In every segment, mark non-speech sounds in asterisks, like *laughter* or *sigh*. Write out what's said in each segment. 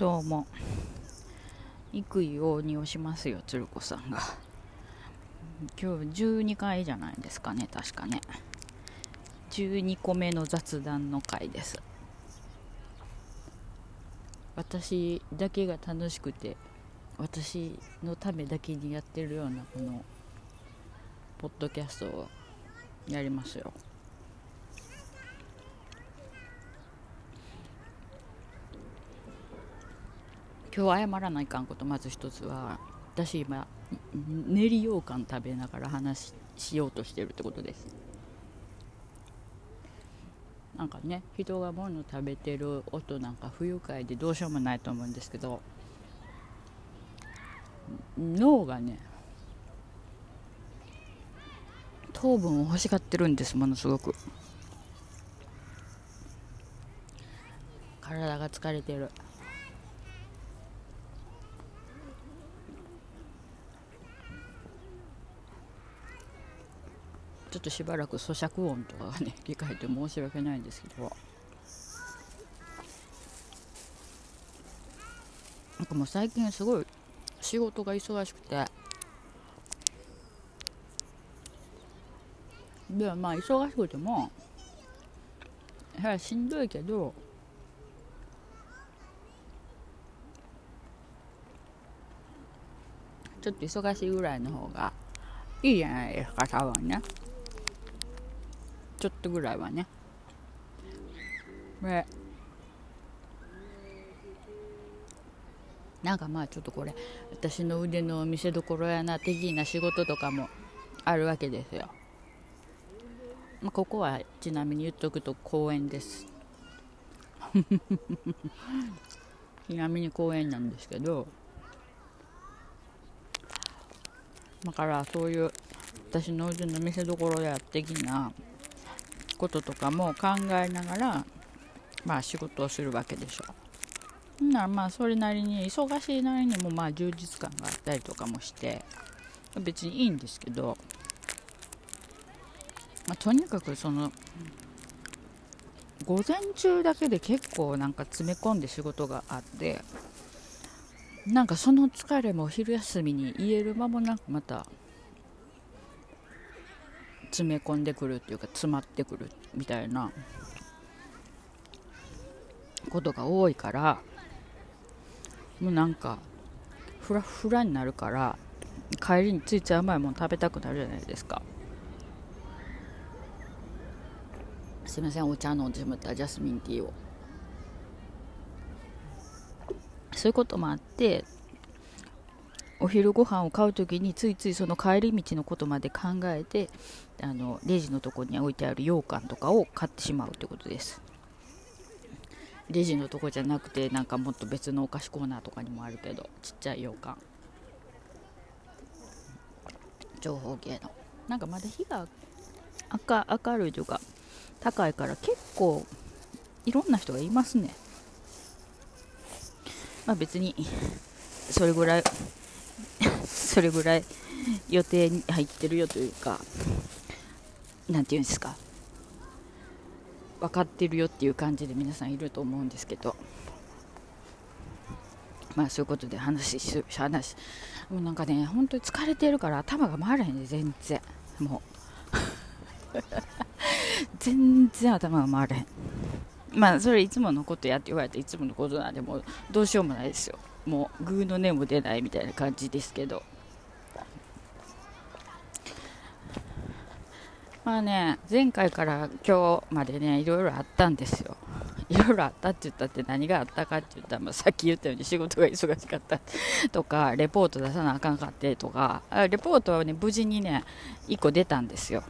どうも。育位をにをしますよ鶴子さんが。今日12回じゃないですかね確かね。12個目の雑談の回です。私だけが楽しくて私のためだけにやってるようなこのポッドキャストをやりますよ。今日謝らないかんことまず一つは私今練り羊羹食べながら話しようとしてるってことです。なんかね人が物食べてる音なんか不愉快でどうしようもないと思うんですけど脳がね糖分を欲しがってるんですものすごく。体が疲れてる。ちょっとしばらく咀嚼音とかがね理解て申し訳ないんですけど。なんかもう最近すごい仕事が忙しくて。でまあ忙しくてもやはりしんどいけどちょっと忙しいぐらいの方がいいじゃないですか多分ね。ちょっとぐらいはね。でなんかまあちょっとこれ私の腕の見せ所やな的な仕事とかもあるわけですよ、まあ、ここはちなみに言っとくと公園です。*laughs* ちなみに公園なんですけど。だからそういう私の腕の見せ所や的なこととかも考えながら、まあ、仕事をするわけでしょう。ならまあそれなりに忙しいなりにもまあ充実感があったりとかもして別にいいんですけど、まあ、とにかくその午前中だけで結構なんか詰め込んで仕事があってなんかその疲れも昼休みに言える間もなくまた詰め込んでくるっていうか詰まってくるみたいなことが多いからもうなんかフラフラになるから帰りについつい甘いもの食べたくなるじゃないですか。すいませんお茶飲んでしまったジャスミンティーを。そういうこともあってお昼ご飯を買う時についついその帰り道のことまで考えてあのレジのとこに置いてある羊羹とかを買ってしまうということです。レジのとこじゃなくてなんかもっと別のお菓子コーナーとかにもあるけどちっちゃい羊羹。長方形の。なんかまだ火が明明るいというか高いから結構いろんな人がいますね。まあ別にそれぐらいそれぐらい予定に入ってるよというか何て言うんですか。分かってるよっていう感じで皆さんいると思うんですけど。まあそういうことで話し話もうなんかね本当に疲れてるから頭が回らへんね全然。もう。*laughs* 全然頭が回らへん。まあそれいつものことやって言われていつものことなんでもうどうしようもないですよ。もうグーの音も出ないみたいな感じですけど。まあね前回から今日までねいろいろあったんですよ。いろいろあったって言ったって何があったかって言ったら、まあ、さっき言ったように仕事が忙しかったとかレポート出さなあかんかってとかレポートはね無事にね1個出たんですよ。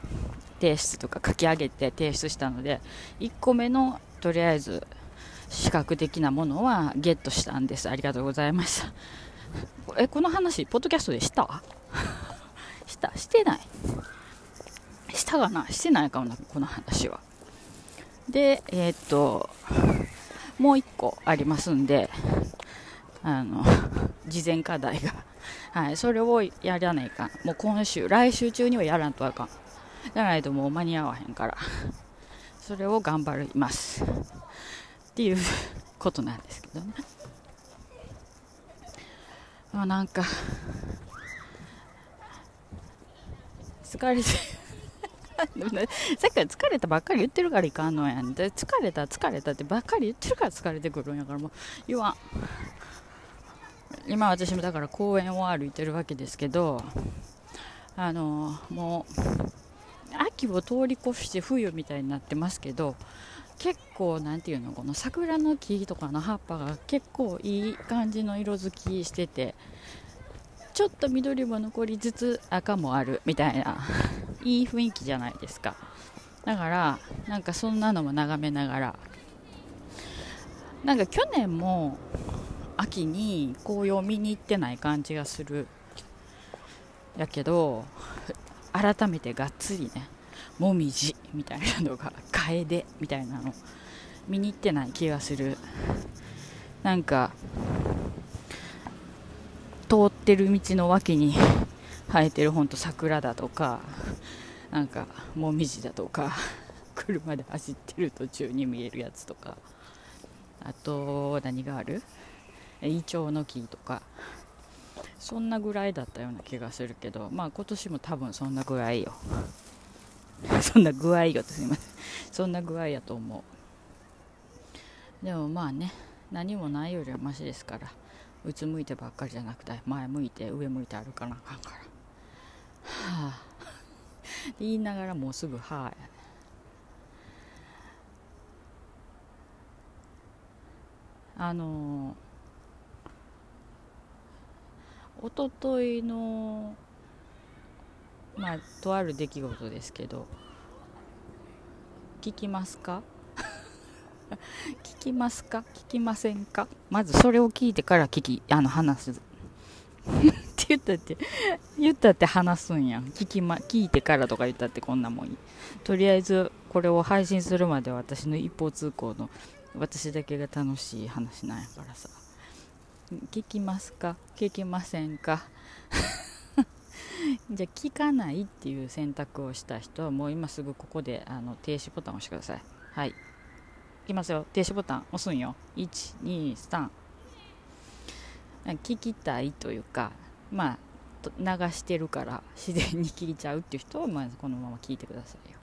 提出とか書き上げて提出したので1個目のとりあえず視覚的なものはゲットしたんです。ありがとうございましたえこの話ポッドキャストでした？*laughs* したしてない。したかな？してないかもなこの話は。でえー、っともう1個ありますんであの *laughs* 事前課題が。はいそれをやらないかもう今週来週中にはやらんとあかん。じゃないともう間に合わへんから。それを頑張ります。っていうことなんですけどね。あなんか疲れて *laughs* さっきから疲れたばっかり言ってるからいかんのやんで疲れた疲れたってばっかり言ってるから疲れてくるんやからもう言わん。今私もだから公園を歩いてるわけですけどあのもう秋を通り越して冬みたいになってますけど結構なんていうのこの桜の木とかの葉っぱが結構いい感じの色づきしててちょっと緑も残りつつ赤もあるみたいな *laughs* いい雰囲気じゃないですか。だからなんかそんなのも眺めながら。なんか去年も秋に紅葉見に行ってない感じがする。やけど改めてがっつりねもみじみたいなのがカエデみたいなの見に行ってない気がする。なんか通ってる道の脇に生えてるほんと桜だとか *laughs* なんかもみじだとか *laughs* 車で走ってる途中に見えるやつとかあと何がある？イチョウの木とかそんなぐらいだったような気がするけどまあ今年も多分そんな具合よ。*laughs* そんな具合よとすいません。そんな具合やと思う。でもまあね何もないよりはマシですから。うつむいてばっかりじゃなくて前向いて上向いて歩かなあかんから。はあ。*laughs* 言いながらもうすぐはあやね。あのおとといのまあとある出来事ですけど。聞きますか？*laughs* 聞きますか？聞きませんか？まずそれを聞いてから聞きあの話す。って言ったって言ったって話すんやん。聞き、ま、聞いてからとか言ったってこんなもんいいとりあえずこれを配信するまで私の一方通行の私だけが楽しい話なんやからさ。聞きますか？聞きませんか？*laughs* じゃあ聞かないっていう選択をした人はもう今すぐここであの停止ボタンを押してください。はい。いきますよ。停止ボタン押すんよ。123聞きたいというかまあ流してるから自然に聞いちゃうっていう人はまずこのまま聞いてくださいよ。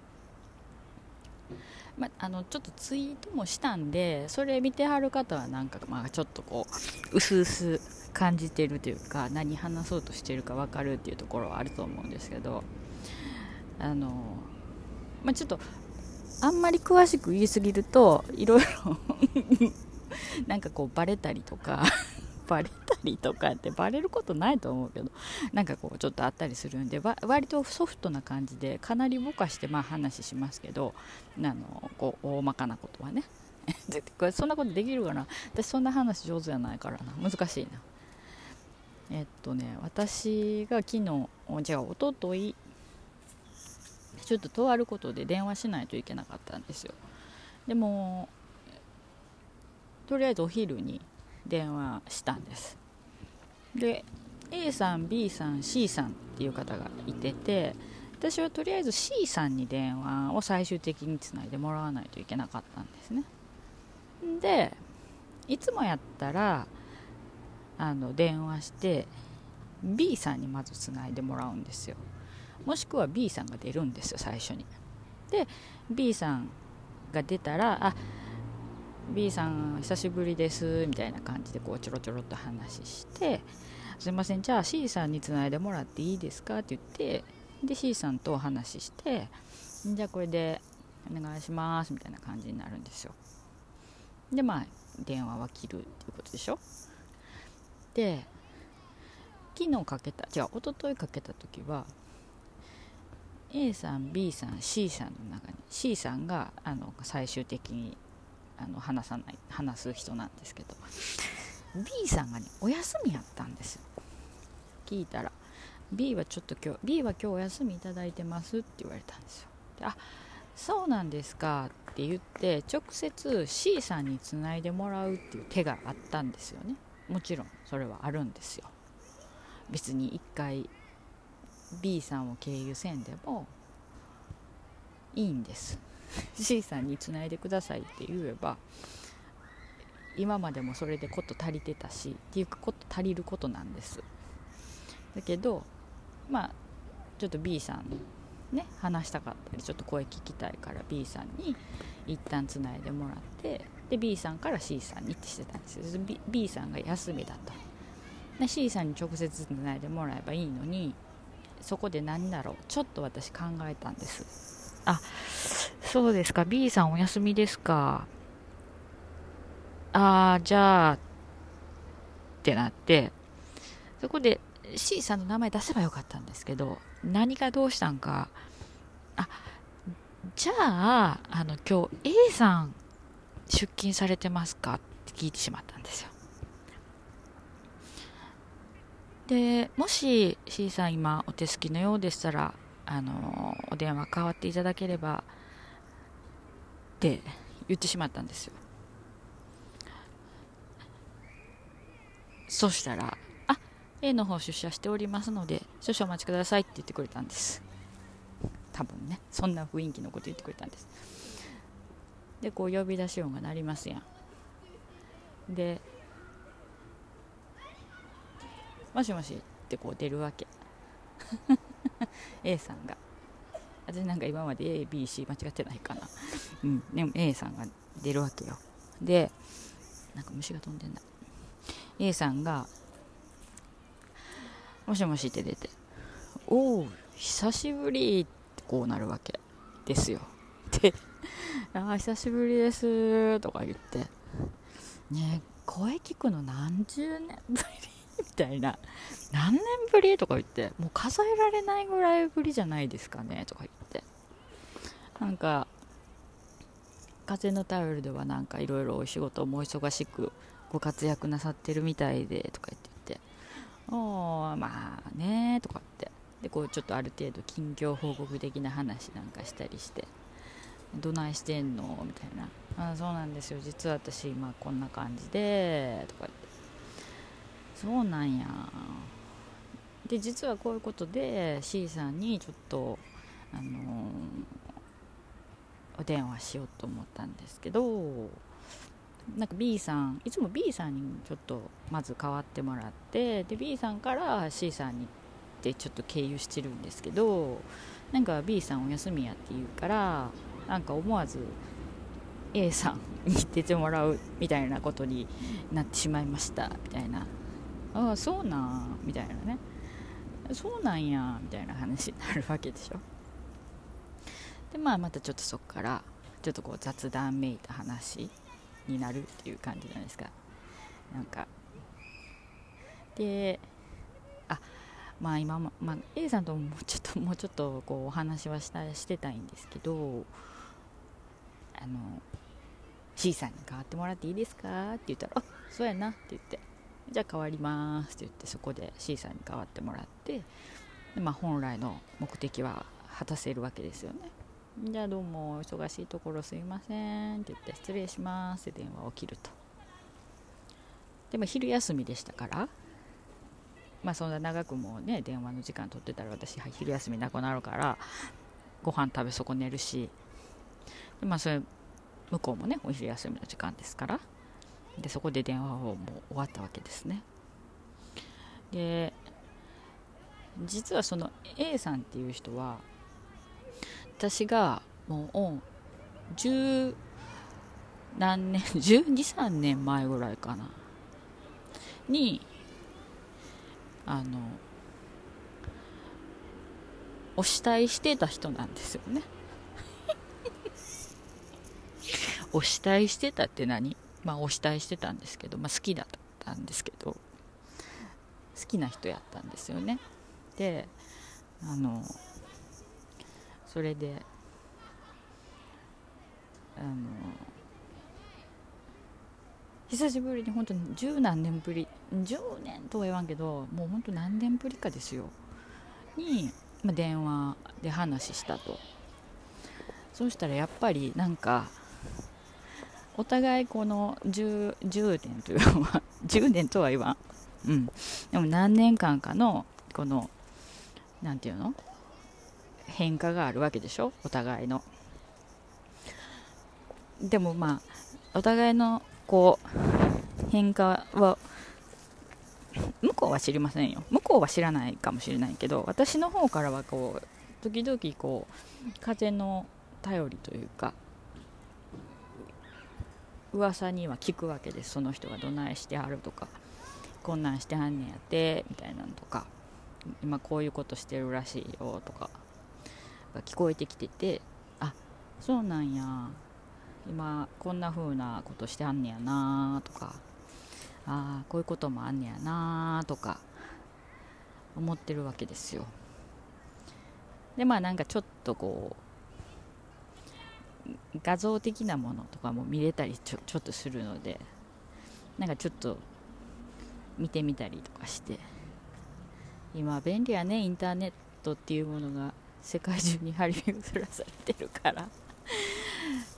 まあのちょっとツイートもしたんでそれ見てはる方はなんかまあちょっとこううすうす感じてるというか何話そうとしてるか分かるっていうところはあると思うんですけどあの、まあ、ちょっとあんまり詳しく言いすぎるといろいろ *laughs* なんかこうバレたりとかバレたりとかってバレることないと思うけどなんかこうちょっとあったりするんで割とソフトな感じでかなりぼかしてまあ話しますけどあのこう大まかなことはね。*laughs* そんなことできるかな？私そんな話上手じゃないからな。難しいな。えっとね私が昨日じゃあおとといちょっととあることで電話しないといけなかったんですよ。でもとりあえずお昼に電話したんです。で A さん B さん C さんっていう方がいてて私はとりあえず C さんに電話を最終的につないでもらわないといけなかったんですね。でいつもやったらあの電話して B さんにまずつないでもらうんですよ。もしくは B さんが出るんですよ最初に。で B さんが出たらあ B さん久しぶりですみたいな感じでこうちょろちょろっと話してすいませんじゃあ C さんにつないでもらっていいですかって言ってで C さんとお話ししてじゃあこれでお願いしますみたいな感じになるんですよ。でまあ電話は切るっていうことでしょ。で昨日かけた違う一昨日かけた時は A さん B さん C さんの中に C さんがあの最終的にあの話さない話す人なんですけど B さんがねお休みやったんです聞いたら。B はちょっと今日 B は今日お休みいただいてますって言われたんですよ。であそうなんですかって言って直接 C さんにつないでもらうっていう手があったんですよね。もちろんそれはあるんですよ。別に1回 B さんを経由せんでもいいんです。*laughs* C さんにつないでくださいって言えば今までもそれでこと足りてたしっていうこと足りることなんです。だけどまあちょっと B さんね話したかったりちょっと声聞きたいから B さんに一旦つないでもらってで B さんから C さんにってしてたんですよ。B, B さんが休みだと。で C さんに直接つないでもらえばいいのにそこで何だろうちょっと私考えたんです。あそうですか。B さんお休みですか？ああじゃあってなって。そこで C さんの名前出せばよかったんですけど何がどうしたんか。あじゃああの今日 A さん出勤されてますか？って聞いてしまったんですよ。でもし C さん今お手すきのようでしたらあのお電話代わっていただければって言ってしまったんですよ。そしたら「あ A の方出社しておりますので少々お待ちください」って言ってくれたんです。多分ねそんな雰囲気のこと言ってくれたんです。でこう呼び出し音が鳴りますやん。でもしもしってこう出るわけ。A さんが。私なんか今まで ABC 間違ってないかな。うん。でも A さんが出るわけよ。でなんか虫が飛んでんだ A さんがもしもしって出ておお久しぶりってこうなるわけですよ。であ久しぶりですとか言って。ね声聞くの何十年ぶり？*laughs* みたいな。何年ぶりとか言ってもう数えられないぐらいぶりじゃないですかねとか言って。なんか風のタオルではなんかいろいろお仕事も忙しくご活躍なさってるみたいでとか言って言って「おまあね」とかって。でこうちょっとある程度近況報告的な話なんかしたりして「どないしてんの?」みたいな「あそうなんですよ。実は私今こんな感じで」とか言って。そうなんや。で実はこういうことで C さんにちょっとあのー、お電話しようと思ったんですけどなんか B さんいつも B さんにちょっとまず代わってもらってで B さんから C さんにってちょっと経由してるんですけどなんか B さんお休みやって言うからなんか思わず A さんに出てもらうみたいなことになってしまいましたみたいな。ああそうなん？みたいなねそうなんやみたいな話になるわけでしょ。でまあまたちょっとそこからちょっとこう雑談めいた話になるっていう感じじゃないですか。なんか。であまあ今も、まあ、A さんともうちょっともうちょっとこうお話はしたしてたいんですけどあの C さんに代わってもらっていいですか？って言ったら「あそうやな」って言って。じゃあ変わりますって言ってそこで C さんに代わってもらってで、まあ、本来の目的は果たせるわけですよね。じゃあどうも忙しいところすいませんって言って失礼しますって電話を切ると。でも昼休みでしたからまあそんな長くもね電話の時間取ってたら私昼休みなくなるからご飯食べ損ねるし。でまあそれ向こうもねお昼休みの時間ですから。でそこで電話をもう終わったわけですね。で実はその A さんっていう人は私がもう10何年 *laughs* 123年前ぐらいかな。にあのお慕いしてた人なんですよね。*laughs* お慕いしてたって何？まあ、お慕いしてたんですけど、まあ、好きだったんですけど好きな人やったんですよね。であのそれであの久しぶりに本当に十何年ぶり10年とは言わんけどもう本当何年ぶりかですよ。に、まあ、電話で話したと。そうしたらやっぱりなんかお互いこの 10, 10年というのは10 *laughs* 年とは言わん、うん、でも何年間かのこの何て言うの？変化があるわけでしょ？お互いの。でもまあお互いのこう変化は向こうは知りませんよ。向こうは知らないかもしれないけど私の方からはこう時々こう風の頼りというか噂には聞くわけです。その人がどないしてはるとかこんなんしてはんねんやってみたいなのとか今こういうことしてるらしいよとかが聞こえてきててあそうなんや。今こんな風なことしてはんねやなとかああこういうこともあんねやなとか思ってるわけですよ。でまあなんかちょっとこう画像的なものとかも見れたりちょちょっとするのでなんかちょっと見てみたりとかして。今便利やねインターネットっていうものが世界中に張り巡らされてるから。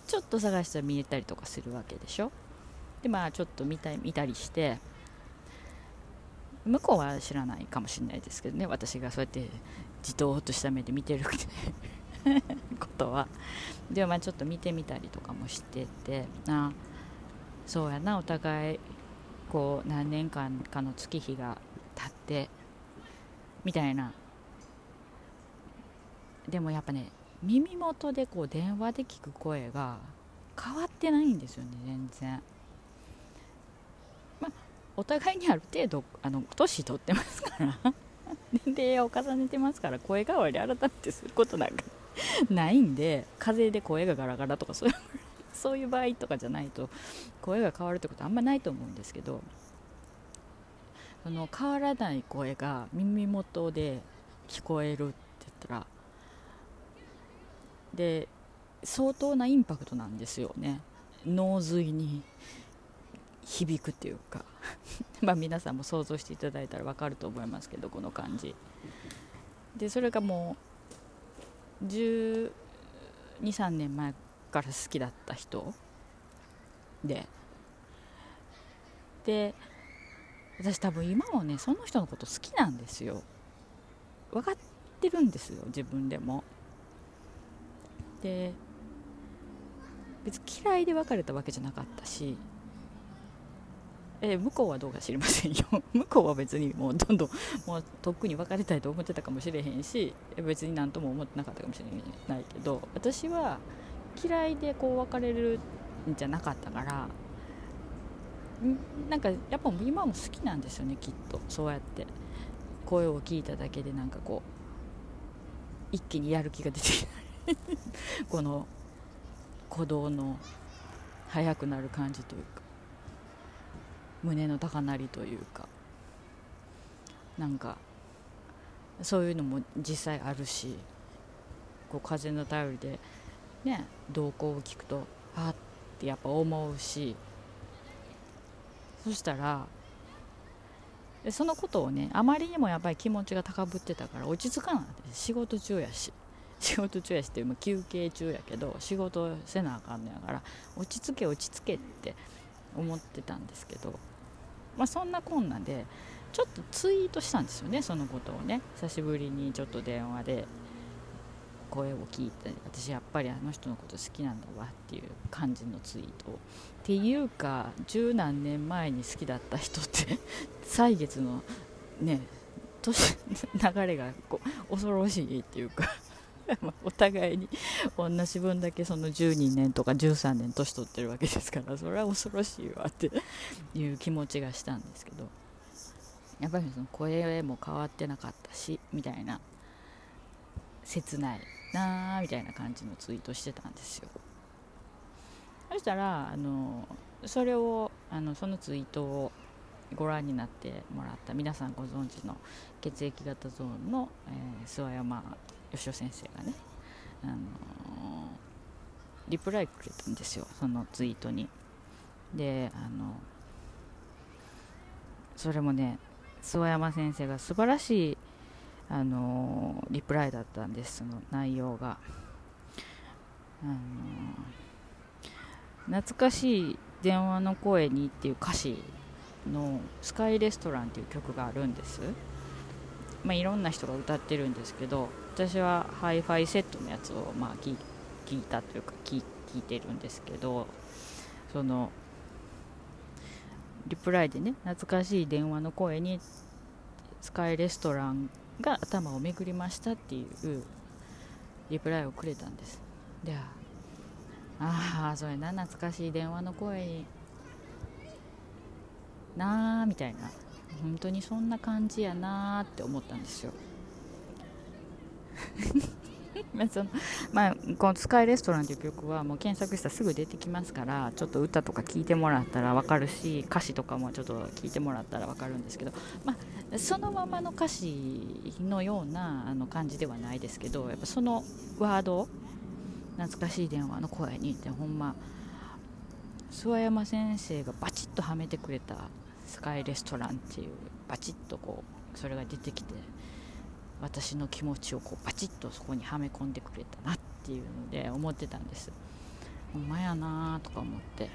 ちょっと探したら見えたりとかするわけでしょ。でまあちょっと見た見たりして。向こうは知らないかもしれないですけどね私がそうやってじとっとした目で見てるくて *laughs* ことは。でもまあちょっと見てみたりとかもしてて。あそうやな。お互いこう何年間かの月日が経って。みたいな。でもやっぱね耳元でこう電話で聞く声が変わってないんですよね全然。まあお互いにある程度あの年取ってますから。*laughs* 年齢を重ねてますから声変わり改めてすることなんか *laughs* ないんで風邪で声がガラガラとかそういう *laughs* そういう場合とかじゃないと声が変わるってことあんまないと思うんですけどその変わらない声が耳元で聞こえるって言ったらで相当なインパクトなんですよね。脳髄に響くっていうか。*laughs* まあ皆さんも想像していただいたら分かると思いますけどこの感じ。でそれがもう1 2 3年前から好きだった人で。で私多分今もねその人のこと好きなんですよ。分かってるんですよ自分でも。で別に嫌いで別れたわけじゃなかったし。え向こうはどうか知りませんよ。*laughs* 向こうは別にもうどんどんもうとっくに別れたいと思ってたかもしれへんし別に何とも思ってなかったかもしれないけど私は嫌いでこう別れるんじゃなかったからなんかやっぱ今も好きなんですよねきっと。そうやって。声を聞いただけでなんかこう一気にやる気が出てきた。*laughs* この鼓動の速くなる感じというか。胸の高鳴りというかなんかそういうのも実際あるしこう風の頼りでね動向を聞くとあってやっぱ思うしそしたらそのことをねあまりにもやっぱり気持ちが高ぶってたから落ち着かない。仕事中やし。*laughs* 仕事中やしっていう休憩中やけど仕事せなあかんのやから落ち着け落ち着けって思ってたんですけど、まあ、そんなこんなでちょっとツイートしたんですよねそのことをね。久しぶりにちょっと電話で声を聞いて私やっぱりあの人のこと好きなんだわっていう感じのツイートっていうか十何年前に好きだった人って *laughs* 歳月のね年流れがこう恐ろしいっていうか。*laughs* お互いに同じ分だけその12年とか13年年取ってるわけですからそれは恐ろしいわっていう気持ちがしたんですけどやっぱりその声も変わってなかったしみたいな切ないなーみたいな感じのツイートしてたんですよ。そしたらあのそれをあのそのツイートをご覧になってもらった皆さんご存知の血液型ゾーンの、えー、諏訪山吉尾先生がね、あのー、リプライくれたんですよそのツイートに。であのそれもね諏訪山先生が素晴らしいあのリプライだったんですその内容が、あの懐かしい電話の声にっていう歌詞の「スカイレストラン」っていう曲があるんです、まあ、いろんな人が歌ってるんですけど私はハイファイセットのやつをまあ聞いたというか聞いてるんですけどそのリプライでね懐かしい電話の声にスカイレストランが頭を巡りましたっていうリプライをくれたんです。でああそれな懐かしい電話の声になあみたいな。本当にそんな感じやなって思ったんですよ。*laughs* そのまあ、この「スカイレストラン」という曲はもう検索したらすぐ出てきますからちょっと歌とか聴いてもらったら分かるし歌詞とかもちょっと聞いてもらったら分かるんですけど、まあ、そのままの歌詞のようなあの感じではないですけどやっぱそのワード懐かしい電話の声にってほんま諏訪山先生がバチッとはめてくれた「スカイレストラン」っていうバチッとこうそれが出てきて。私の気持ちをこうパチッとそこにはめ込んでくれたなっていうので思ってたんです。ほんまやなとか思って。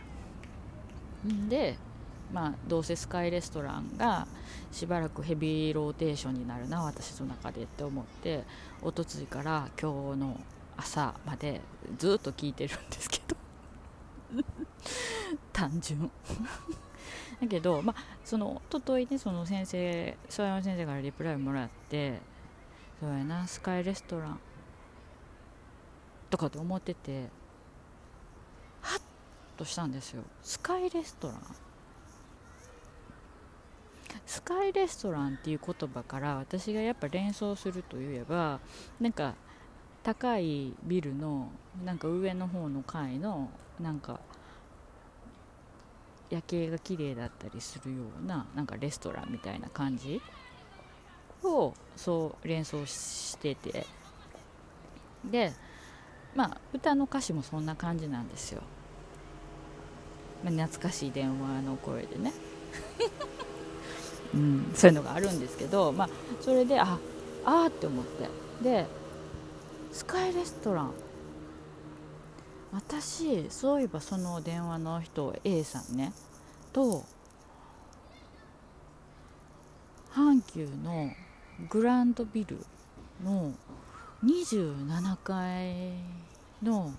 でまあどうせスカイレストランがしばらくヘビーローテーションになるな私の中でって思っておとついから今日の朝までずっと聞いてるんですけど。*laughs* 単純。*laughs* だけど、まあ、そのおとといねその先生諏訪山先生からリプライもらってそうやな。スカイレストラン。とかと思っててハッとしたんですよ。スカイレストラン。スカイレストランっていう言葉から私がやっぱ連想するといえばなんか高いビルのなんか上の方の階のなんか夜景が綺麗だったりするようななんかレストランみたいな感じをそう連想してて。でまあ歌の歌詞もそんな感じなんですよ、まあ、懐かしい電話の声でね。*laughs* うん、そういうのがあるんですけど、まあ、それでああって思って。でスカイレストラン。私そういえばその電話の人 A さんね。と阪急のグランドビルの27階の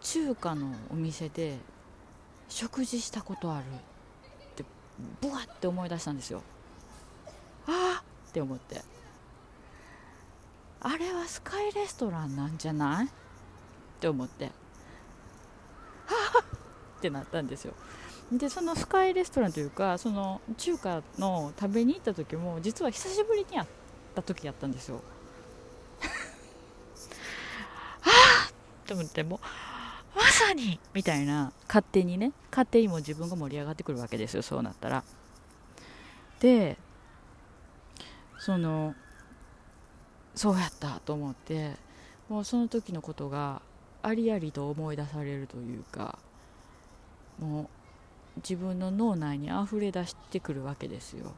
中華のお店で食事したことあるってブワって思い出したんですよ。ああって思って。あれはスカイレストランなんじゃない？って思って。はあってなったんですよ。でそのスカイレストランというかその中華の食べに行った時も実は久しぶりに会った時やったんですよ。*laughs* ああって思ってもまさにみたいな勝手にね勝手にも自分が盛り上がってくるわけですよそうなったら。でそのそうやったと思ってもうその時のことがありありと思い出されるというかもう自分の脳内にあふれ出してくるわけですよ。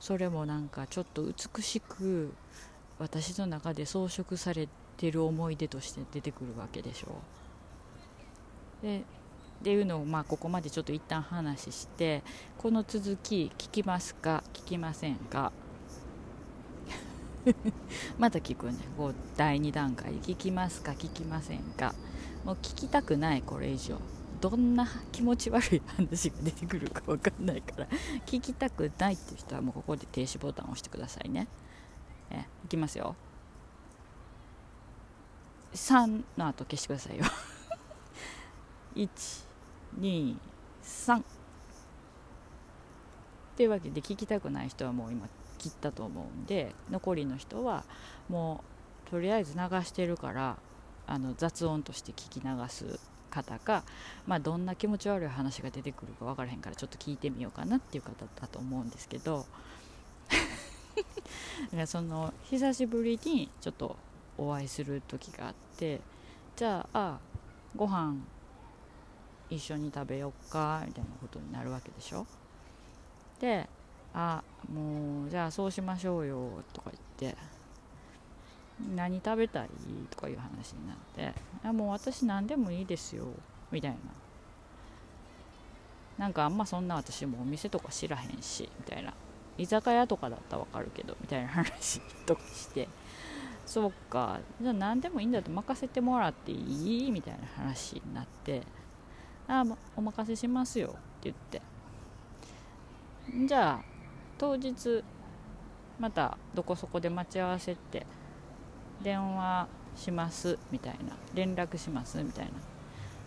それもなんかちょっと美しく私の中で装飾されてる思い出として出てくるわけでしょう。でっていうのをまあここまでちょっと一旦話してこの続き聞きますか？聞きませんか？*laughs* また聞くね。こう第2段階聞きますか？聞きませんか？もう聞きたくないこれ以上。どんな気持ち悪い話が出てくるか分かんないから聞きたくないっていう人はもうここで停止ボタンを押してくださいね。えいきますよ。3の後消してくださいよ。*laughs* 123というわけで聞きたくない人はもう今切ったと思うんで残りの人はもうとりあえず流してるからあの雑音として聞き流す方か、まあ、どんな気持ち悪い話が出てくるか分からへんからちょっと聞いてみようかなっていう方だと思うんですけど *laughs* その久しぶりにちょっとお会いする時があってじゃああご飯一緒に食べよっかみたいなことになるわけでしょ。であもうじゃあそうしましょうよとか言って何食べたい？とかいう話になってあもう私何でもいいですよみたいななんかあんまそんな私もお店とか知らへんしみたいな居酒屋とかだったらわかるけどみたいな話とかして。*laughs* そうかじゃあ何でもいいんだと任せてもらっていい？みたいな話になってああお任せしますよって言って。じゃあ当日またどこそこで待ち合わせって電話しますみたいな。連絡しますみたいな。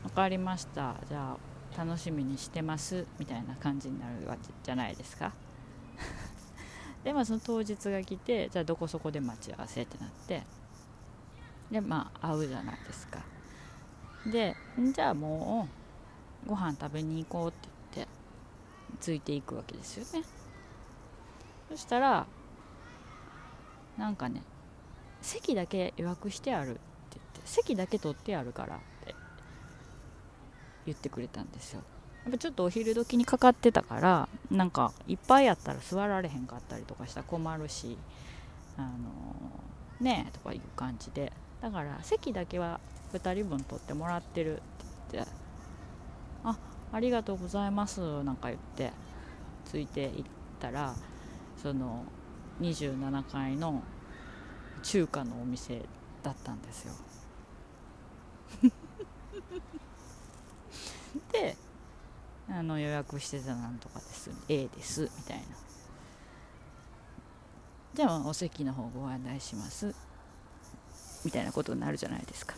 分かりました。じゃあ楽しみにしてますみたいな感じになるわけじゃないですか。*laughs* でまあその当日が来てじゃあどこそこで待ち合わせってなって。でまあ会うじゃないですか。でじゃあもうご飯食べに行こうって言ってついていくわけですよね。そしたらなんかね席だけ予約してあるって言って席だけ取ってあるからって言ってくれたんですよ。やっぱちょっとお昼時にかかってたからなんかいっぱいやったら座られへんかったりとかしたら困るしあのー、ねえとかいう感じで。だから席だけは2人分取ってもらってるって言ってあありがとうございますなんか言ってついていったらその27階の中華のお店だったんですよ。*laughs* であの予約してたなんとかです。A ですみたいな。じゃあお席の方ご案内しますみたいなことになるじゃないですか。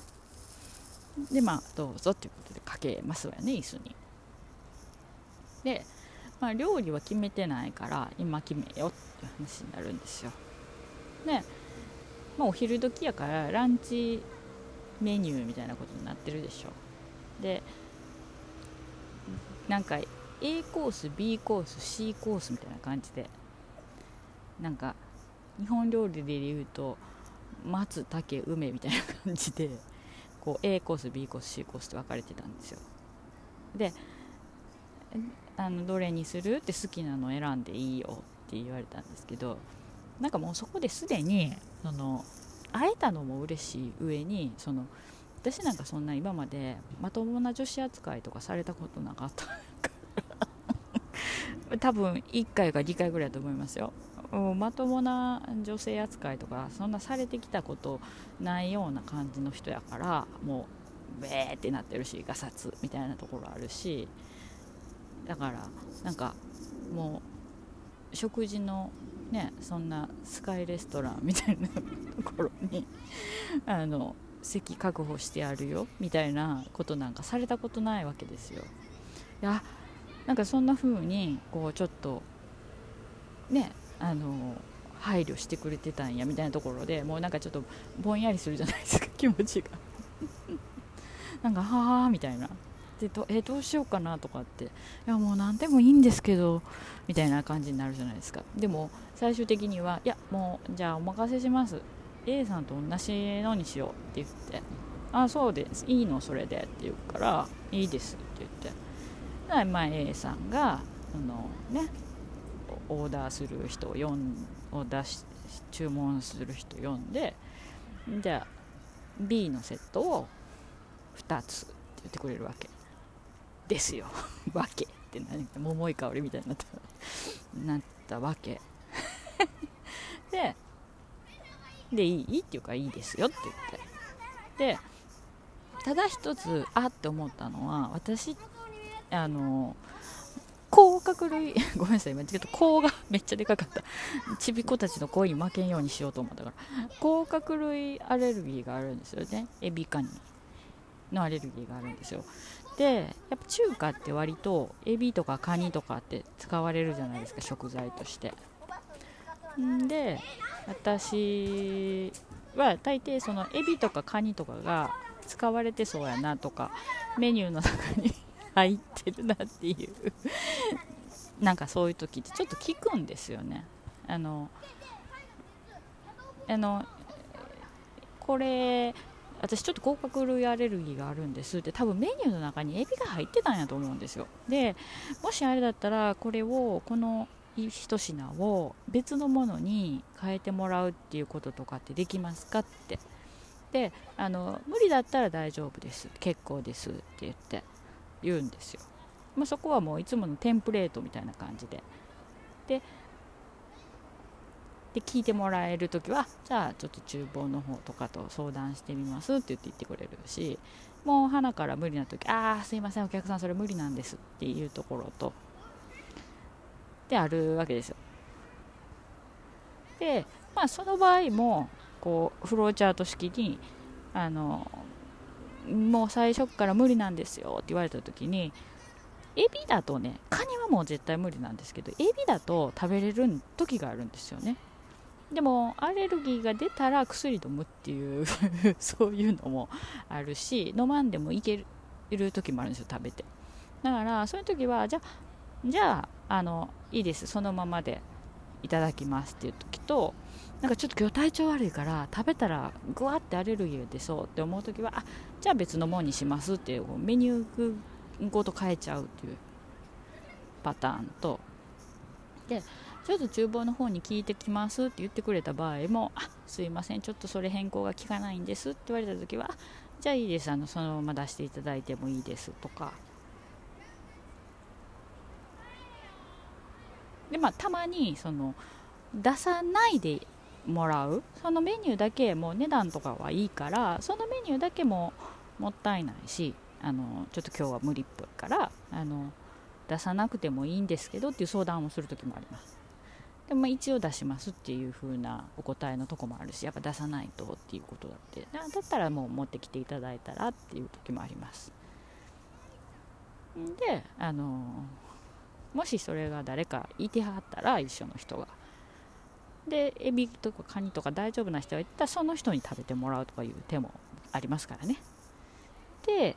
でまあどうぞっていうことでかけますわよね椅子に。で、まあ、料理は決めてないから今決めよって話になるんですよ。で、まあ、お昼時やからランチメニューみたいなことになってるでしょ。でなんか A コース B コース C コースみたいな感じでなんか日本料理で言うと松竹梅みたいな感じでこう A コース B コース C コースって分かれてたんですよ。であのどれにするって好きなの選んでいいよって言われたんですけどなんかもうそこですでにその会えたのも嬉しい上にその私なんかそんな今までまともな女子扱いとかされたことなかった。*laughs* 多分1回か2回ぐらいだと思いますよ。まともな女性扱いとかそんなされてきたことないような感じの人やからもうベーってなってるしガサツみたいなところあるし。だからなんかもう食事のねそんなスカイレストランみたいな *laughs* ところにあの席確保してあるよみたいなことなんかされたことないわけですよ。いやなんかそんな風にこうちょっとねあの配慮してくれてたんやみたいなところでもうなんかちょっとぼんやりするじゃないですか気持ちが。*laughs* なんかはあみたいな。でどえどうしようかなとかって。いやもう何でもいいんですけどみたいな感じになるじゃないですか。でも最終的にはいやもうじゃあお任せします。A さんと同じのにしようって言って。あそうです。いいのそれでって言うからいいですって言って。で、まあ、A さんがそのねオーダーする人を読んを出し注文する人読んでじゃあ B のセットを2つって言ってくれるわけ。ですよ。*laughs* わけ。って何か。桃井かおりみたいになったなったわけ。*laughs* ででいいっていうかいいですよって言って。でただ一つあって思ったのは私あの甲殻類 *laughs* ごめんなさい今ちょっと甲がめっちゃでかかった。ちびっ子たちの声に負けんようにしようと思ったから。甲殻類アレルギーがあるんですよね。エビカニのアレルギーがあるんですよ。でやっぱ中華って割とエビとかカニとかって使われるじゃないですか食材として。んで私は大抵そのエビとかカニとかが使われてそうやなとかメニューの中に *laughs* 入ってるなっていうなんかそういう時ってちょっと聞くんですよね。あのあのこれ私ちょっと甲殻類アレルギーがあるんですって多分メニューの中にエビが入ってたんやと思うんですよ。でもしあれだったらこれをこの一品を別のものに変えてもらうっていうこととかってできますかって。であの無理だったら大丈夫です。結構です。って言って言うんですよ、まあ、そこはもういつものテンプレートみたいな感じで。でで聞いてもらえる時はじゃあちょっと厨房の方とかと相談してみますって言って言ってくれるしもう花から無理な時ああすいませんお客さんそれ無理なんですっていうところとであるわけですよ。でまあその場合もこうフローチャート式にあのもう最初から無理なんですよって言われた時にエビだとねカニはもう絶対無理なんですけどエビだと食べれる時があるんですよね。でもアレルギーが出たら薬飲むっていう *laughs* そういうのもあるし飲まんでもいける時もあるんですよ食べて。だからそういう時はじゃあじゃああのいいですそのままでいただきますっていう時となんかちょっと今日体調悪いから食べたらぐわってアレルギーが出そうって思う時はあじゃあ別のもんにしますっていうメニューごと変えちゃうっていうパターンとでちょっと厨房の方に聞いてきますって言ってくれた場合もあすいませんちょっとそれ変更が効かないんですって言われた時はじゃあいいですあのそのまま出していただいてもいいですとか。でまあたまにその出さないでもらうそのメニューだけもう値段とかはいいからそのメニューだけももったいないしあのちょっと今日は無理っぽいからあの出さなくてもいいんですけどっていう相談をする時もあります。でも一応出しますっていう風なお答えのとこもあるしやっぱ出さないとっていうことだって。だったらもう持ってきていただいたらっていう時もあります。であのもしそれが誰かいてはったら一緒の人が。でエビとかカニとか大丈夫な人がいたらその人に食べてもらうとかいう手もありますからね。で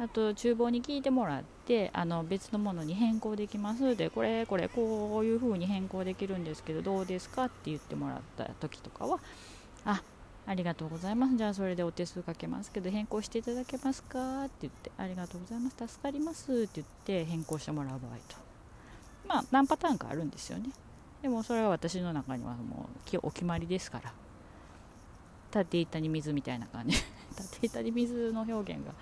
あと厨房に聞いてもらってあの別のものに変更できます。でこれこれこういう風に変更できるんですけどどうですかって言ってもらった時とかはあありがとうございます。じゃあそれでお手数かけますけど変更していただけますかって言ってありがとうございます。助かりますって言って変更してもらう場合と。まあ何パターンかあるんですよね。でもそれは私の中にはもうお決まりですから。縦板に水みたいな感じ。*laughs* 縦板に水の表現が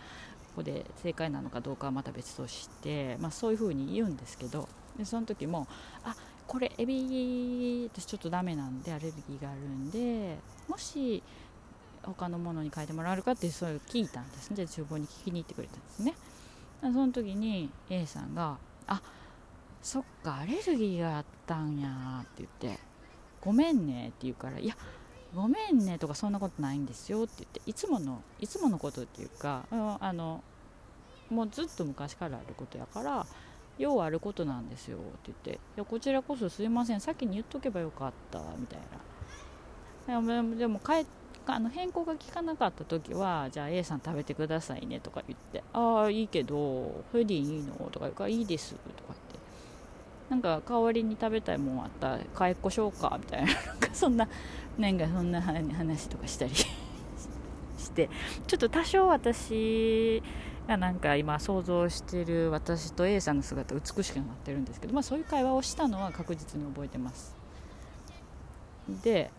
こで正解なのかどうかはまた別として、まあ、そういうふうに言うんですけどでその時もあこれエビ私ちょっとダメなんでアレルギーがあるんでもし他のものに変えてもらえるかってそういう聞いたんですね。で厨房に聞きに行ってくれたんですね。その時に A さんが「あそっかアレルギーがあったんや」って言って「ごめんね」って言うから「いやごめんねとかそんなことないんですよって言っていつものいつものことっていうかあのもうずっと昔からあることやからようあることなんですよって言っていやこちらこそすいません先に言っとけばよかったみたいな。でも帰あの変更が効かなかった時はじゃあ A さん食べてくださいねとか言ってああいいけどそれでいいの？とか言うからいいですとか言って。なんか代わりに食べたいもんあったら買いこしょうかみたいななんかそんななんかそんな話とかしたり *laughs* してちょっと多少私がなんか今想像してる私と A さんの姿美しくなってるんですけど、まあ、そういう会話をしたのは確実に覚えてます。で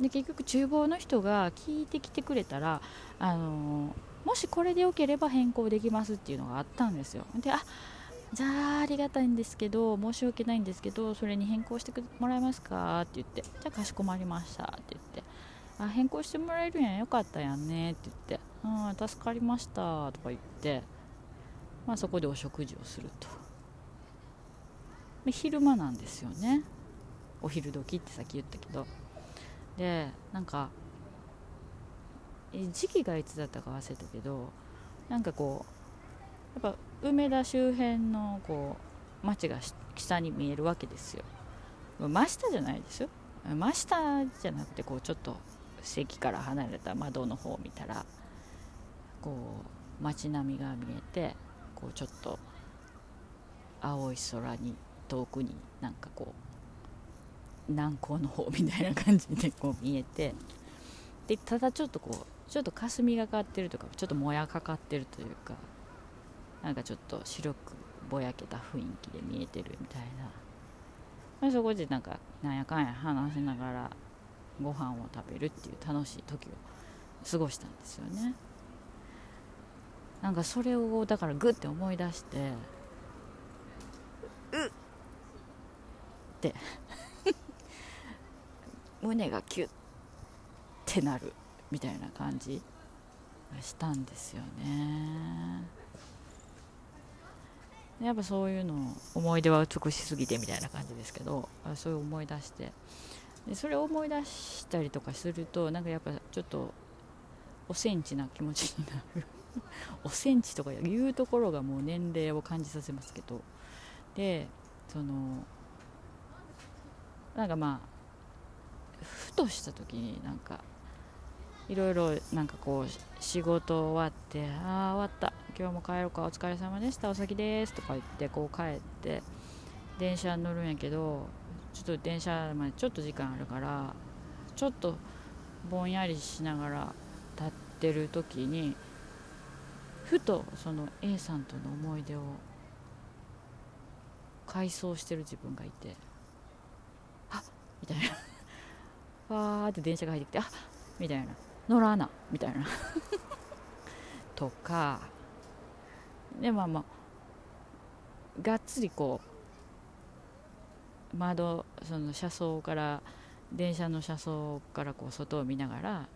で結局厨房の人が聞いてきてくれたらあのもしこれでよければ変更できますっていうのがあったんですよ。であじゃあありがたいんですけど申し訳ないんですけどそれに変更してもらえますか？って言ってじゃあかしこまりました。って言ってあ変更してもらえるやんよかったやんね。って言ってうん助かりました。とか言ってまあそこでお食事をすると。昼間なんですよね。お昼時ってさっき言ったけど。でなんか時期がいつだったか忘れたけどなんかこうやっぱ梅田周辺のこう街が下に見えるわけですよ。真下じゃないですよ。真下じゃなくてこうちょっと席から離れた窓の方を見たらこう街並みが見えてこうちょっと青い空に遠くになんかこう南高の方みたいな感じでこう見えてでただちょっとこうちょっと霞がかってるとかちょっともやかかってるというかなんかちょっと白くぼやけた雰囲気で見えてるみたいな。そこでなんかなんやかんや話しながらご飯を食べるっていう楽しい時を過ごしたんですよね。なんかそれをだからグッて思い出してうっっって胸がキュッてなるみたいな感じがしたんですよね。やっぱそういうの思い出は美しすぎてみたいな感じですけどそういう思い出して。でそれを思い出したりとかするとなんかやっぱちょっとおセンチな気持ちになる。*laughs* おセンチとかいうところがもう年齢を感じさせますけど。でそのなんかまあふとした時になんかいろいろなんかこう仕事終わって「ああ終わった。今日も帰ろうか？お疲れ様でした。お先です」とか言ってこう帰って電車に乗るんやけどちょっと電車までちょっと時間あるからちょっとぼんやりしながら立ってる時にふとその A さんとの思い出を回想してる自分がいてあっ！みたいなわー！って電車が入ってきてあっ！みたいな乗らな！みたいな。*laughs* とかでまあまあがっつりこう窓その車窓から電車の車窓からこう外を見ながら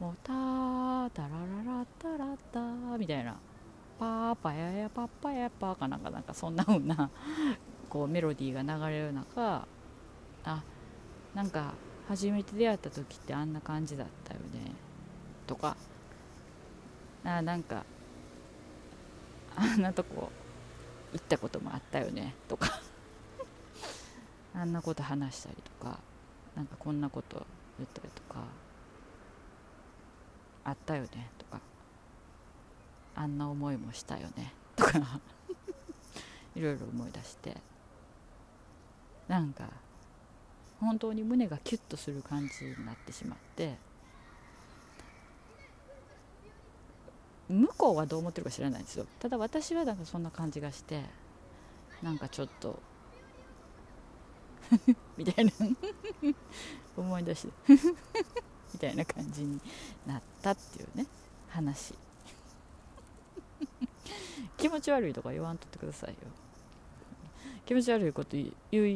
もう「タータラララタラタ」みたいな「パーパヤヤパッパヤパー」かなんかなんかそんな風なこうメロディーが流れる中あなんか初めて出会った時ってあんな感じだったよねとか。あなんかあんなとこ行ったこともあったよねとか。*laughs* あんなこと話したりとかなんかこんなこと言ったりとかあったよねとか。あんな思いもしたよねとか。*laughs* いろいろ思い出して。なんか本当に胸がキュッとする感じになってしまって。向こうはどう思ってるか知らないんですよ。ただ私はなんかそんな感じがしてなんかちょっと *laughs* みたいな。*laughs* 思い出して。*laughs* みたいな感じになったっていうね。話。気持ち悪いとか言わんとってくださいよ。気持ち悪いこと言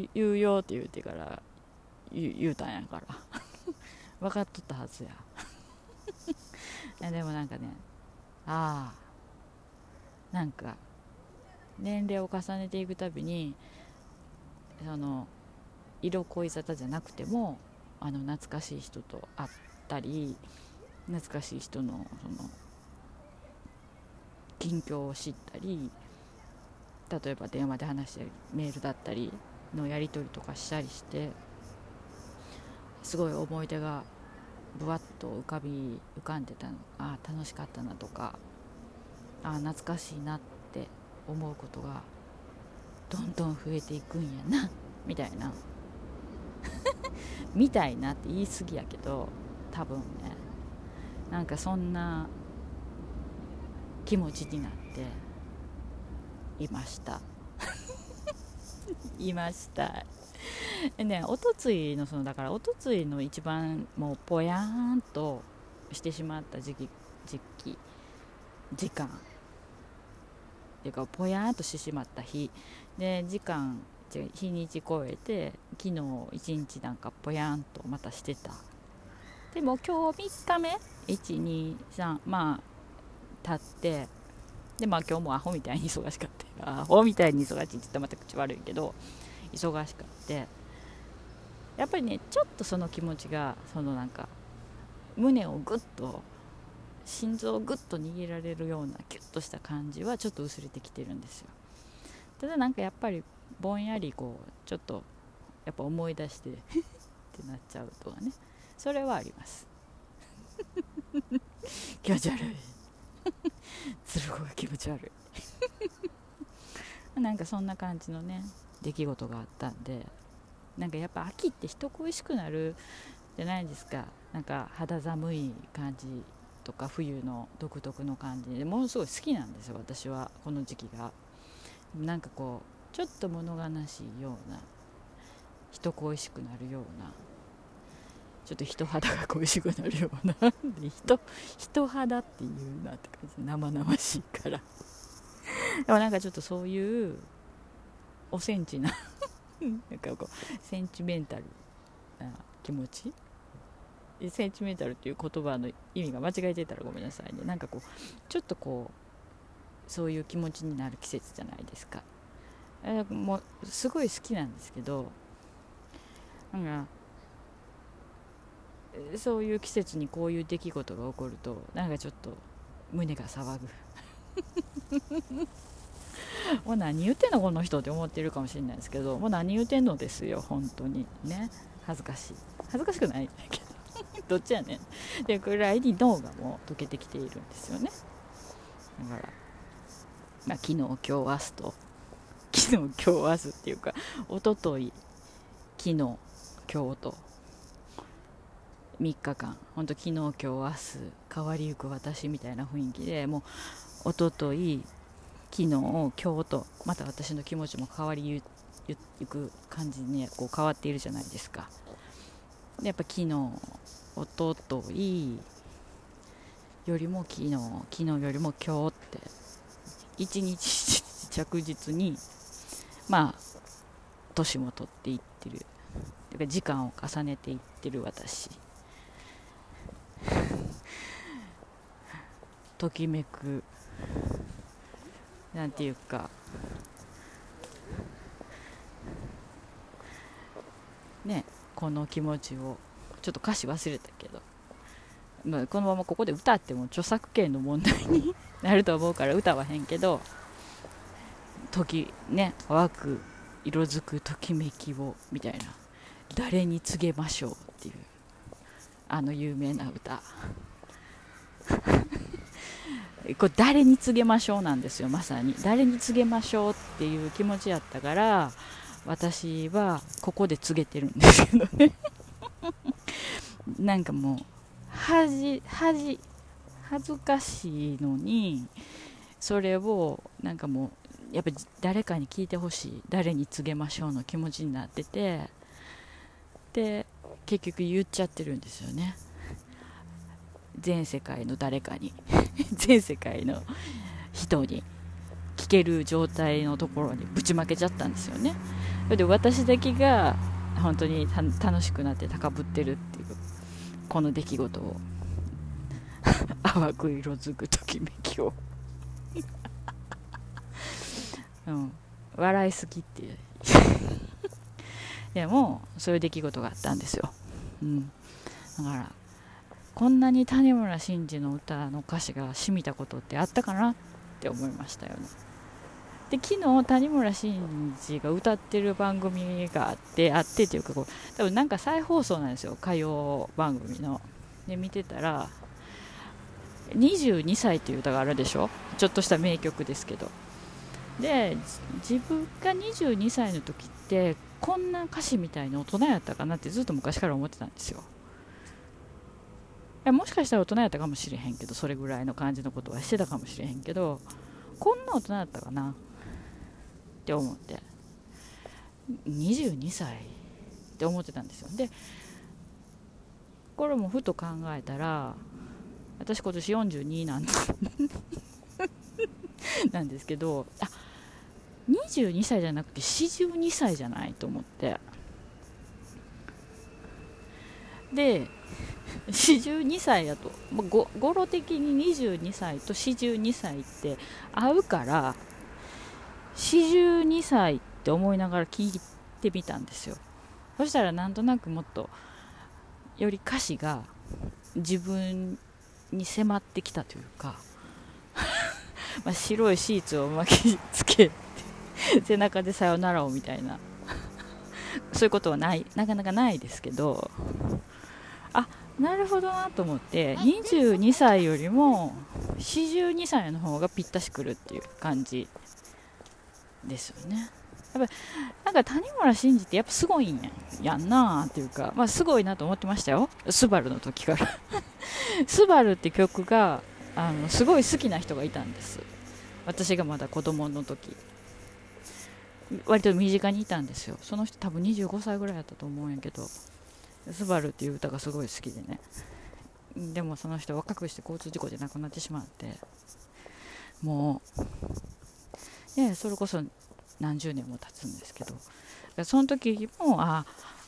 う言うよって言うてから言言うたんやから。分かっとったはずや。いやでもなんかねああ。なんか年齢を重ねていくたびにその色恋沙汰じゃなくてもあの懐かしい人と会ったり懐かしい人のその近況を知ったり例えば電話で話したりメールだったりのやり取りとかしたりしてすごい思い出がぶわっと浮かび浮かんでたのああ楽しかったなとかああ懐かしいなって思うことがどんどん増えていくんやな *laughs* みたいな。*laughs* みたいなって言い過ぎやけど多分ね。なんかそんな気持ちになっていました。いました。*laughs* *laughs* ねおとついのそのだからおとついの一番もうぽやーんとしてしまった時期時期時間。っていうかぽやーんとしてしまった日。で時間日にち超えて昨日一日なんかぽやんとまたしてた。でも今日3日目？123まあ経って。でまあ今日もアホみたいに忙しかった。アホみたいに忙しいって言ったらまた口悪いけど忙しかって。やっぱりねちょっとその気持ちがそのなんか胸をぐっと心臓をぐっと握られるようなキュッとした感じはちょっと薄れてきてるんですよ。ただなんかやっぱりぼんやりこうちょっとやっぱ思い出してってなっちゃうとかね。それはあります。*laughs* 気持ち悪い。*laughs* 鶴子が気持ち悪い。*laughs* なんかそんな感じのね出来事があったんで。なんかやっぱ秋って人恋しくなるじゃないですか。なんか肌寒い感じとか冬の独特の感じ。でものすごい好きなんですよ私はこの時期が。なんかこうちょっと物悲しいような人恋しくなるようなちょっと人肌が恋しくなるような人人肌っていうなって感じ。生々しいから。でもなんかちょっとそういうおセンチななんかこうセンチメンタルな気持ち？センチメンタルっていう言葉の意味が間違えてたらごめんなさいね。なんかこうちょっとこうそういう気持ちになる季節じゃないですか。もうすごい好きなんですけどなんかそういう季節にこういう出来事が起こるとなんかちょっと胸が騒ぐ。*laughs* もう何言ってんのこの人って思ってるかもしれないですけどもう何言ってんのですよ本当に。ね。恥ずかしい。恥ずかしくない。け *laughs* どどっちやねん。でぐらいに脳がもう溶けてきているんですよね。だから、まあ、昨日今日明日と。*laughs* 昨日今日明日っていうか一昨日昨日今日と。3日間。本当昨日今日明日変わりゆく私みたいな雰囲気でもう一昨日昨日今日とまた私の気持ちも変わりゆく感じにこう変わっているじゃないですか。でやっぱ昨日おとといよりも昨日昨日よりも今日って一日一日着実にまあ年も取っていってる。というか時間を重ねていってる私。ときめく。なんていうか。ねこの気持ちをちょっと歌詞忘れたけど、まあ、このままここで歌っても著作権の問題に *laughs* なると思うから歌わへんけど。時ね淡く色づくときめきをみたいな。誰に告げましょうっていう。あの有名な歌。*laughs* これ誰に告げましょうなんですよまさに。誰に告げましょうっていう気持ちやったから私はここで告げてるんですけどね。なんかもう恥恥恥ずかしいのにそれをなんかもうやっぱり誰かに聞いてほしい。誰に告げましょうの気持ちになってて。で結局言っちゃってるんですよね。全世界の誰かに *laughs* 全世界の人に聞ける状態のところにぶちまけちゃったんですよね。それで私だけが本当に楽しくなって高ぶってるっていうこの出来事を。*laughs* 淡く色づくときめきを。*laughs* うん、笑いすぎっていう。でもそういう出来事があったんですよ、うん、だからこんなに谷村新司の歌の歌詞が染みたことってあったかなって思いましたよね。で昨日谷村新司が歌ってる番組があってあってというかこう多分なんか再放送なんですよ歌謡番組の。で見てたら「22歳」っていう歌があるでしょ？ちょっとした名曲ですけど。で自分が22歳の時ってこんな歌詞みたいに大人やったかなってずっと昔から思ってたんですよ。やもしかしたら大人やったかもしれへんけどそれぐらいの感じのことはしてたかもしれへんけどこんな大人やったかな？って思って。22歳って思ってたんですよ。でこれもふと考えたら私今年42なんで *laughs* すなんですけどあ22歳じゃなくて42歳じゃないと思って。で42歳だと。語呂的に22歳と42歳って合うから42歳って思いながら聞いてみたんですよ。そしたらなんとなくもっとより歌詞が自分に迫ってきたというか *laughs* ま白いシーツを巻きつけて背中でさよならをみたいな。そういうことはないなかなかないですけどなるほどなと思って22歳よりも42歳の方がぴったしくるっていう感じですよね。やっぱなんか谷村新司ってやっぱすごいんややんなっていうか、まあ、すごいなと思ってましたよ。スバルの時から。*laughs* スバルって曲があのすごい好きな人がいたんです。私がまだ子供の時。割と身近にいたんですよ。その人多分25歳ぐらいだったと思うんやけど「スバルっていう歌がすごい好きでね。でもその人若くして交通事故で亡くなってしまって。もう、ね、それこそ何十年も経つんですけど。その時もあ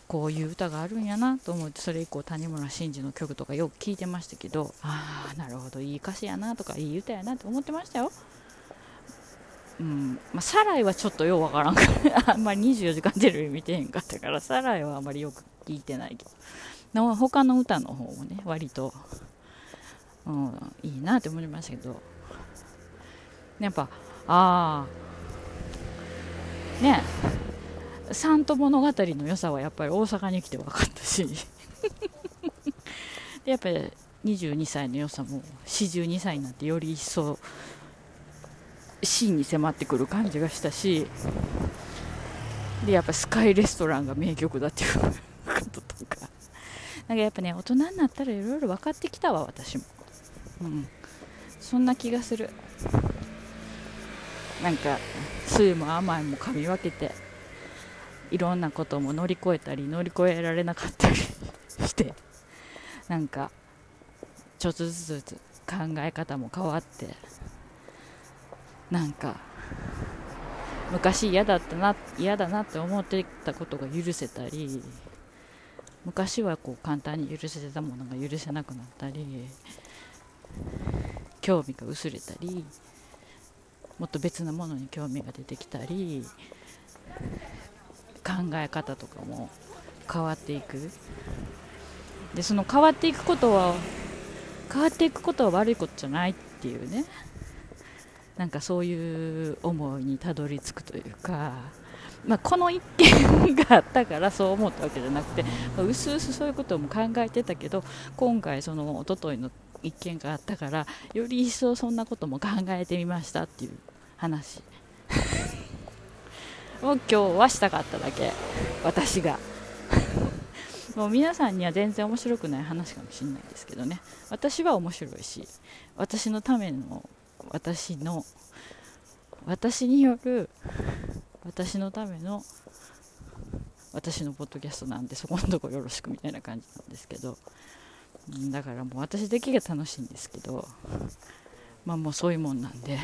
こういう歌があるんやなと思ってそれ以降谷村新司の曲とかよく聞いてましたけどああなるほどいい歌詞やなとかいい歌やなと思ってましたよ。うんまあ、サライはちょっとようわからんからあんまり24時間テレビ見てへんかったからサライはあんまりよく聞いてないけど他の歌の方もね割と、うん、いいなって思いましたけどやっぱああねえ三都物語の良さはやっぱり大阪に来て分かったしで *laughs* やっぱり22歳の良さも42歳になってより一層真に迫ってくる感じがしたしでやっぱスカイレストランが名曲だっていうこととかなんかやっぱね大人になったらいろいろ分かってきたわ私も。うん。そんな気がする。なんか酸いも甘いも噛み分けていろんなことも乗り越えたり乗り越えられなかったりしてなんかちょっとずつ考え方も変わってなんか昔嫌だったな嫌だなって思ってたことが許せたり昔はこう簡単に許せてたものが許せなくなったり興味が薄れたりもっと別なものに興味が出てきたり考え方とかも変わっていく。でその変わっていくことは変わっていくことは悪いことじゃないっていうね。なんかそういう思いにたどり着くというか、まあ、この一件があったからそう思ったわけじゃなくて、まあ、うすうすそういうことも考えてたけど今回その一昨日の一件があったからより一層そんなことも考えてみましたっていう話。*laughs* を今日はしたかっただけ。私が。*laughs* もう皆さんには全然面白くない話かもしれないですけどね。私は面白いし私のための私の私による私のための私のポッドキャストなんでそこのとこよろしくみたいな感じなんですけど。だからもう私だけが楽しいんですけど。まあもうそういうもんなんで。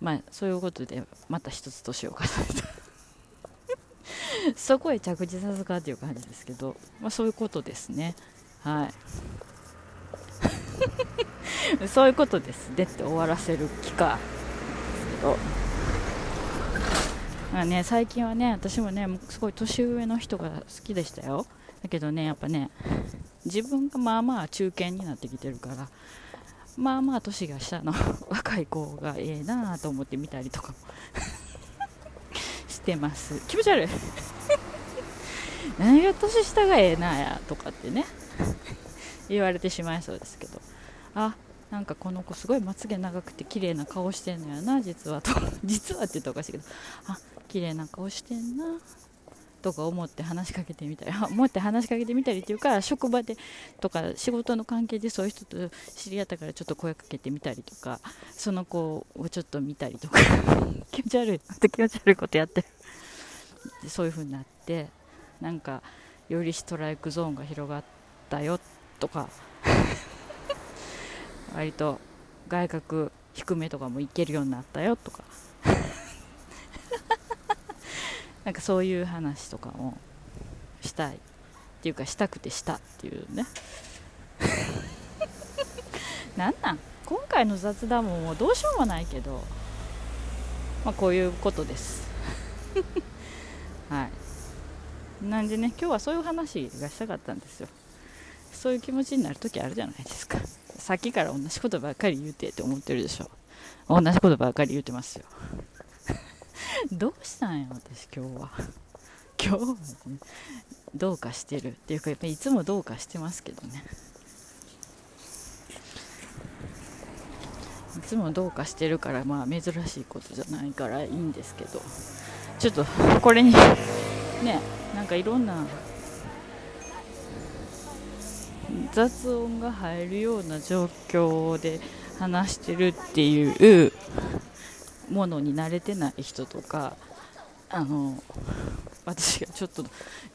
まあそういうことでまた一つ年を重ねた。そこへ着地さすかっていう感じですけど。まあそういうことですね。はい。*laughs* そういうことです。でって終わらせる気か、まあね、最近はね私もねすごい年上の人が好きでしたよ。だけどねやっぱね自分がまあまあ中堅になってきてるからまあまあ年が下の *laughs* 若い子がええなと思って見たりとかも *laughs* してます。気持ち悪い。何が年下がええなやとかってね言われてしまいそうですけど。あなんかこの子すごいまつげ長くて綺麗な顔してんのやな実はと。*laughs* 実はって言ったらおかしいけど。あ綺麗な顔してんなとか思って話しかけてみたり。思って話しかけてみたりっていうか職場でとか仕事の関係でそういう人と知り合ったからちょっと声かけてみたりとかその子をちょっと見たりとか。*laughs* 気持ち悪い。気持ち悪いことやってる。そういう風になってなんかよりストライクゾーンが広がったよとか割と外角低めとかもいけるようになったよとか。*laughs* なんかそういう話とかもしたいっていうかしたくてしたっていうね。*laughs* なんなん？今回の雑談ももうどうしようもないけど。まあこういうことです。*laughs* はい。なんでね今日はそういう話がしたかったんですよ。そういう気持ちになる時あるじゃないですかさっきから同じことばっかり言うてって思ってるでしょ。同じことばっかり言うてますよ。*laughs* どうしたんや私今日は。今日は、ね、どうかしてるっていうかやっぱいつもどうかしてますけどね。いつもどうかしてるからまあ珍しいことじゃないからいいんですけど。ちょっとこれにねなんかいろんな雑音が入るような状況で話してるっていうものに慣れてない人とかあの私がちょっと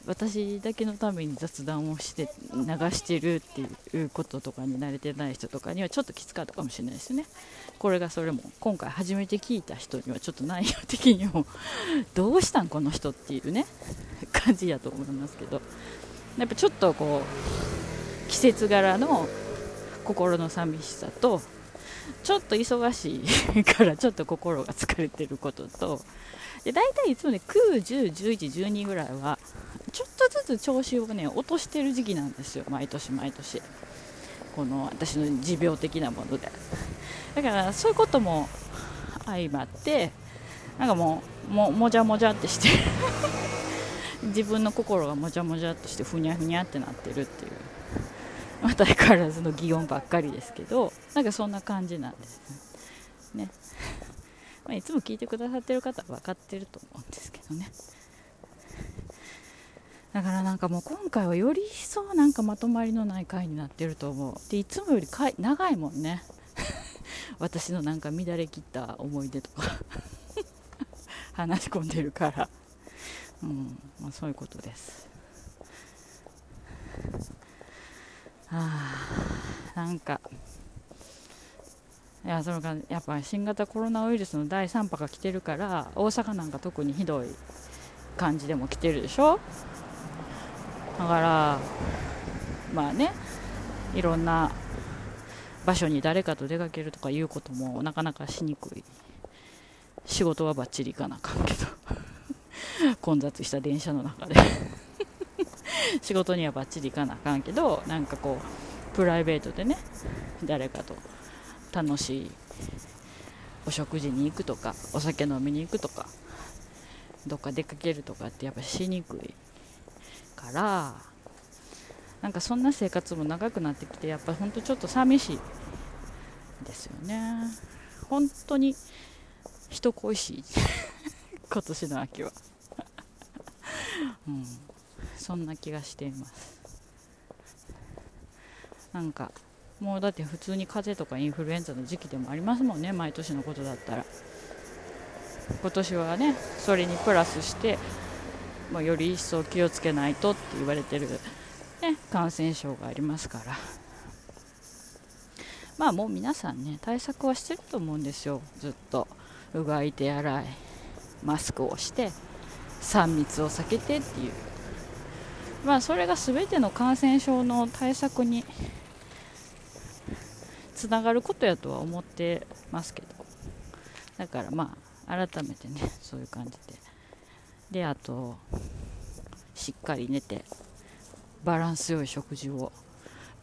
私だけのために雑談をして流してるっていうこととかに慣れてない人とかにはちょっときつかったかもしれないですね。これがそれも今回初めて聞いた人にはちょっと内容的にも *laughs* どうしたんこの人っていうね感じやと思いますけど。やっぱちょっとこう季節柄の心の寂しさとちょっと忙しい *laughs* からちょっと心が疲れてることとで大体いつもね9、10、11、12ぐらいはちょっとずつ調子をね落としてる時期なんですよ。毎年毎年。この私の持病的なもので。だからそういうことも相まってなんかもうももじゃもじゃってして *laughs* 自分の心がもじゃもじゃっとしてふにゃふにゃってなってるっていう。また相変わらずの擬音ばっかりですけどなんかそんな感じなんですね。まあ、いつも聞いてくださってる方は分かってると思うんですけどね。だからなんかもう今回はより一層なんかまとまりのない回になってると思う。でいつもより回長いもんね。*laughs* 私のなんか乱れ切った思い出とか。*laughs* 話し込んでるから。うん。まあ、そういうことです。あなんか。いやそれがやっぱ新型コロナウイルスの第3波が来てるから大阪なんか特にひどい感じでも来てるでしょ？だからまあねいろんな場所に誰かと出かけるとかいうこともなかなかしにくい。仕事はバッチリ行かなあかんけど。*laughs* 混雑した電車の中で。*laughs* 仕事にはバッチリ行かなあかんけどなんかこうプライベートでね誰かと楽しいお食事に行くとかお酒飲みに行くとかどっか出かけるとかってやっぱしにくいからなんかそんな生活も長くなってきてやっぱほんとちょっと寂しいですよね。本当に人恋しい。*laughs* 今年の秋は。*laughs* うん、そんな気がしています。なんかもうだって普通に風邪とかインフルエンザの時期でもありますもんね。毎年のことだったら。今年はねそれにプラスしてもうより一層気をつけないとって言われてる、ね、感染症がありますから。まあもう皆さんね対策はしてると思うんですよ。ずっと。うがい手洗いマスクをして3密を避けてっていう。まあそれが全ての感染症の対策につながることやとは思ってますけど。だからまあ改めてね。そういう感じでであとしっかり寝てバランス良い食事を。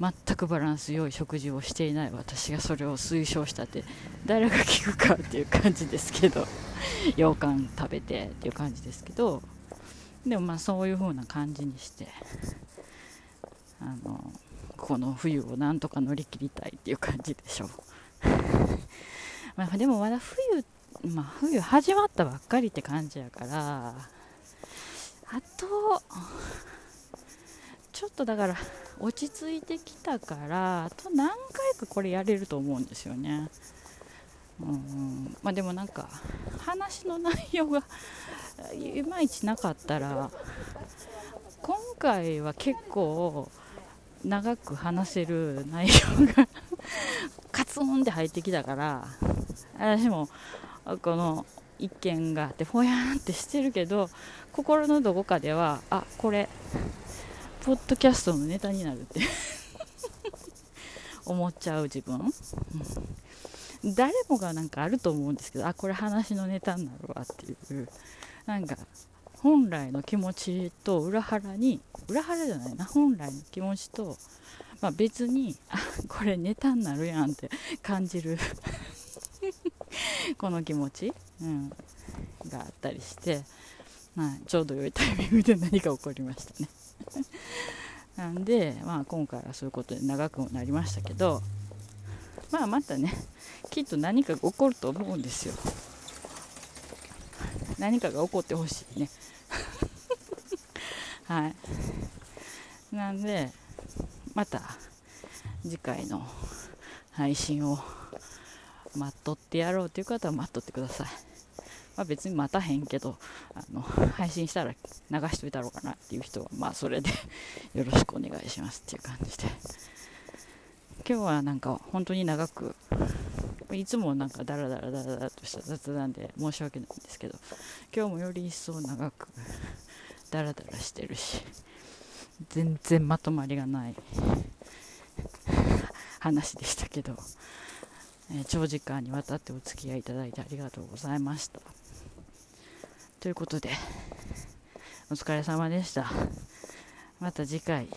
全くバランス良い食事をしていない私がそれを推奨したって誰が聞くかっていう感じですけど。羊羹食べてっていう感じですけど。でもまあそういう風な感じにしてあのこの冬をなんとか乗り切りたいっていう感じでしょう。*laughs* まあでもまだ冬まあ冬始まったばっかりって感じやからあとちょっとだから落ち着いてきたからあと何回かこれやれると思うんですよね。うんまあ、でもなんか話の内容が *laughs* いまいちなかったら今回は結構長く話せる内容が *laughs* カツンって入ってきたから私もこの一件があってほやんってしてるけど心のどこかではあこれポッドキャストのネタになるって *laughs* 思っちゃう自分、うん誰もがなんかあると思うんですけどあこれ話のネタになるわっていう。なんか本来の気持ちと裏腹に裏腹じゃないな。本来の気持ちと、まあ、別にあこれネタになるやんって感じる。この気持ち、うん、があったりして、まあ、ちょうど良いタイミングで何か起こりましたね。なんで、まあ、今回はそういうことで長くもなりましたけどまあまたねきっと何かが起こると思うんですよ。何かが起こってほしいね。*laughs* はい。なんでまた次回の配信を待っとってやろうという方は待っとってください、まあ、別に待たへんけどあの配信したら流しといたろうかなっていう人はまあそれでよろしくお願いしますっていう感じで。今日はなんか本当に長くいつもなんかダラダラダラダラとした雑談で申し訳ないんですけど今日もより一層長くダラダラしてるし全然まとまりがない話でしたけど、え、長時間にわたってお付き合いいただいてありがとうございました。ということでお疲れ様でした。また次回。